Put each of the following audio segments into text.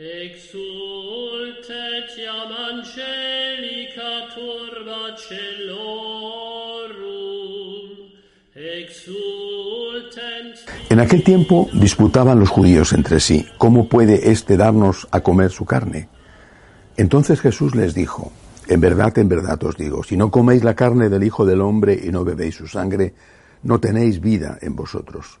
Exultet jam angelica turba celorum, En aquel tiempo disputaban los judíos entre sí, ¿cómo puede éste darnos a comer su carne? Entonces Jesús les dijo, en verdad, en verdad os digo, si no coméis la carne del Hijo del Hombre y no bebéis su sangre, no tenéis vida en vosotros.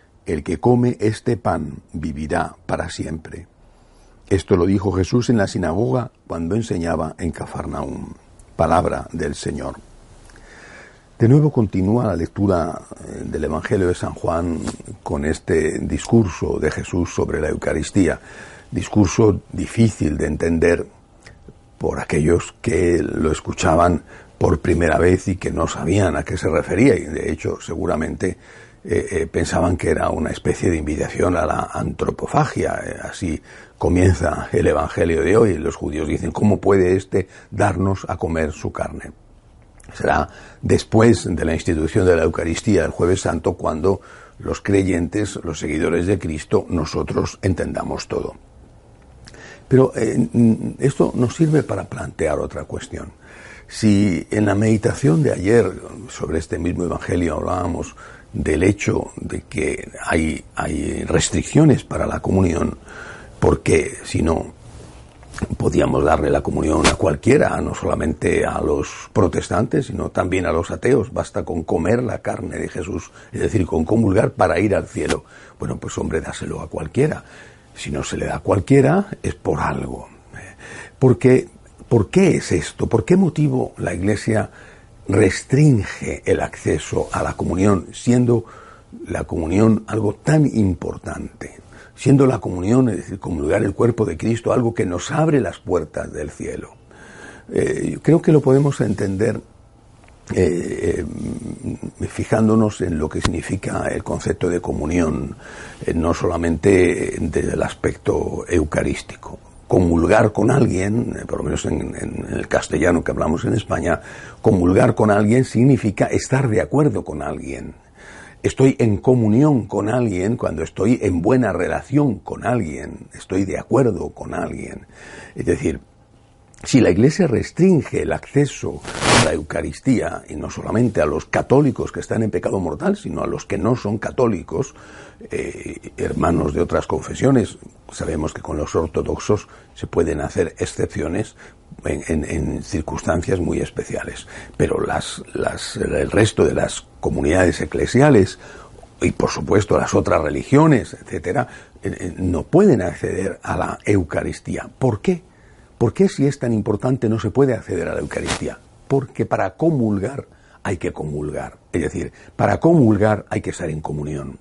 el que come este pan vivirá para siempre. Esto lo dijo Jesús en la sinagoga cuando enseñaba en Cafarnaúm. Palabra del Señor. De nuevo continúa la lectura eh, del Evangelio de San Juan con este discurso de Jesús sobre la Eucaristía, discurso difícil de entender por aquellos que lo escuchaban por primera vez y que no sabían a qué se refería y de hecho seguramente eh, eh, pensaban que era una especie de invitación a la antropofagia. Eh, así comienza el Evangelio de hoy. Los judíos dicen, ¿cómo puede éste darnos a comer su carne? Será después de la institución de la Eucaristía el jueves santo cuando los creyentes, los seguidores de Cristo, nosotros entendamos todo. Pero esto nos sirve para plantear otra cuestión. Si en la meditación de ayer sobre este mismo Evangelio hablábamos del hecho de que hay, hay restricciones para la comunión, porque si no podíamos darle la comunión a cualquiera, no solamente a los protestantes, sino también a los ateos. Basta con comer la carne de Jesús, es decir, con comulgar para ir al cielo. Bueno, pues hombre, dáselo a cualquiera. Si no se le da a cualquiera, es por algo. Porque, ¿por qué es esto? ¿Por qué motivo la Iglesia restringe el acceso a la comunión, siendo la comunión algo tan importante, siendo la comunión, es decir, comulgar el cuerpo de Cristo, algo que nos abre las puertas del cielo. Eh, creo que lo podemos entender eh, eh, fijándonos en lo que significa el concepto de comunión, no solamente desde el aspecto eucarístico comulgar con alguien, eh, por lo menos en, el castellano que hablamos en España, comulgar con alguien significa estar de acuerdo con alguien. Estoy en comunión con alguien cuando estoy en buena relación con alguien, estoy de acuerdo con alguien. Es decir, si la Iglesia restringe el acceso la Eucaristía, y no solamente a los católicos que están en pecado mortal, sino a los que no son católicos, eh, hermanos de otras confesiones. Sabemos que con los ortodoxos se pueden hacer excepciones en, circunstancias muy especiales, pero las, las, el resto de las comunidades eclesiales y por supuesto las otras religiones, etcétera, eh, eh, no pueden acceder a la Eucaristía. ¿Por qué? ¿Por qué si es tan importante no se puede acceder a la Eucaristía? Porque para comulgar hay que comulgar. Es decir, para comulgar hay que estar en comunión.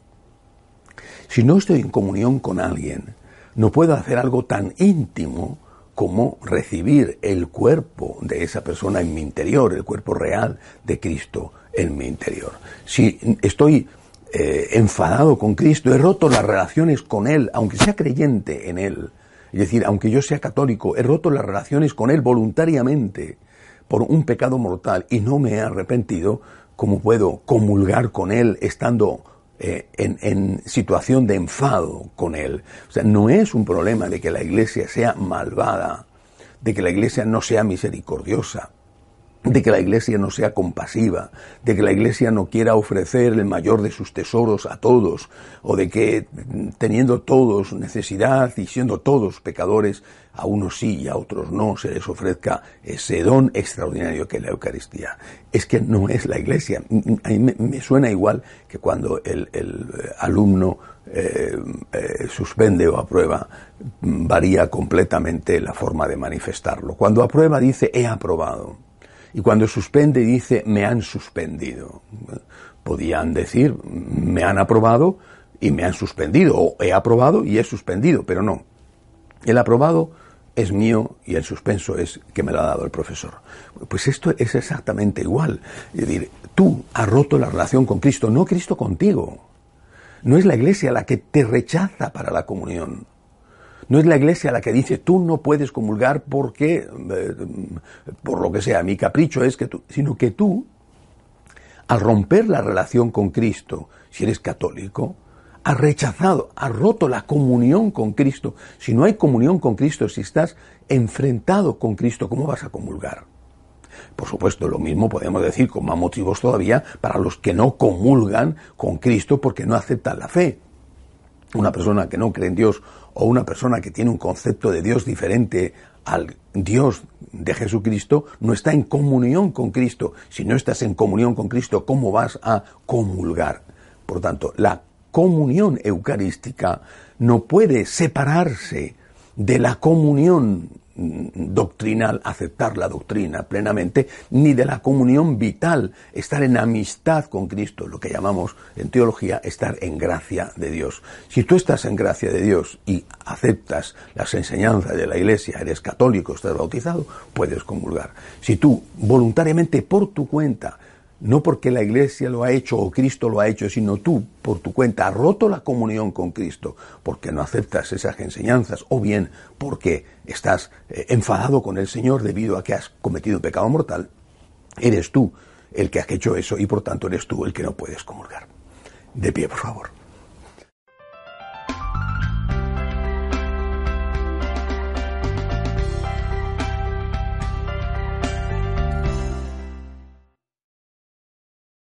Si no estoy en comunión con alguien, no puedo hacer algo tan íntimo como recibir el cuerpo de esa persona en mi interior, el cuerpo real de Cristo en mi interior. Si estoy eh, enfadado con Cristo, he roto las relaciones con Él, aunque sea creyente en Él, es decir, aunque yo sea católico, he roto las relaciones con Él voluntariamente por un pecado mortal y no me he arrepentido, ¿cómo puedo comulgar con Él estando eh, en, situación de enfado con él. O sea, no es un problema de que la iglesia sea malvada, de que la iglesia no sea misericordiosa, de que la iglesia no sea compasiva, de que la iglesia no quiera ofrecer el mayor de sus tesoros a todos, o de que teniendo todos necesidad y siendo todos pecadores, a unos sí y a otros no se les ofrezca ese don extraordinario que es la Eucaristía. Es que no es la iglesia. A mí me, suena igual que cuando el, alumno eh, eh, suspende o aprueba, varía completamente la forma de manifestarlo. Cuando aprueba dice he aprobado y cuando suspende dice me han suspendido. Podían decir me han aprobado y me han suspendido, o he aprobado y he suspendido, pero no. El aprobado es mío y el suspenso es que me lo ha dado el profesor. Pues esto es exactamente igual. Es decir, tú has roto la relación con Cristo, no Cristo contigo. No es la iglesia la que te rechaza para la comunión. No es la iglesia la que dice tú no puedes comulgar porque, eh, por lo que sea, mi capricho es que tú, sino que tú, al romper la relación con Cristo, si eres católico, has rechazado, has roto la comunión con Cristo. Si no hay comunión con Cristo, si estás enfrentado con Cristo, ¿cómo vas a comulgar? Por supuesto, lo mismo podemos decir con más motivos todavía para los que no comulgan con Cristo porque no aceptan la fe. Una persona que no cree en Dios o una persona que tiene un concepto de Dios diferente al Dios de Jesucristo no está en comunión con Cristo. Si no estás en comunión con Cristo, ¿cómo vas a comulgar? Por tanto, la comunión eucarística no puede separarse de la comunión doctrinal, aceptar la doctrina plenamente, ni de la comunión vital, estar en amistad con Cristo, lo que llamamos en teología estar en gracia de Dios. Si tú estás en gracia de Dios y aceptas las enseñanzas de la Iglesia, eres católico, estás bautizado, puedes comulgar. Si tú voluntariamente por tu cuenta no porque la Iglesia lo ha hecho o Cristo lo ha hecho, sino tú, por tu cuenta, has roto la comunión con Cristo porque no aceptas esas enseñanzas, o bien porque estás eh, enfadado con el Señor debido a que has cometido un pecado mortal, eres tú el que has hecho eso y por tanto eres tú el que no puedes comulgar. De pie, por favor.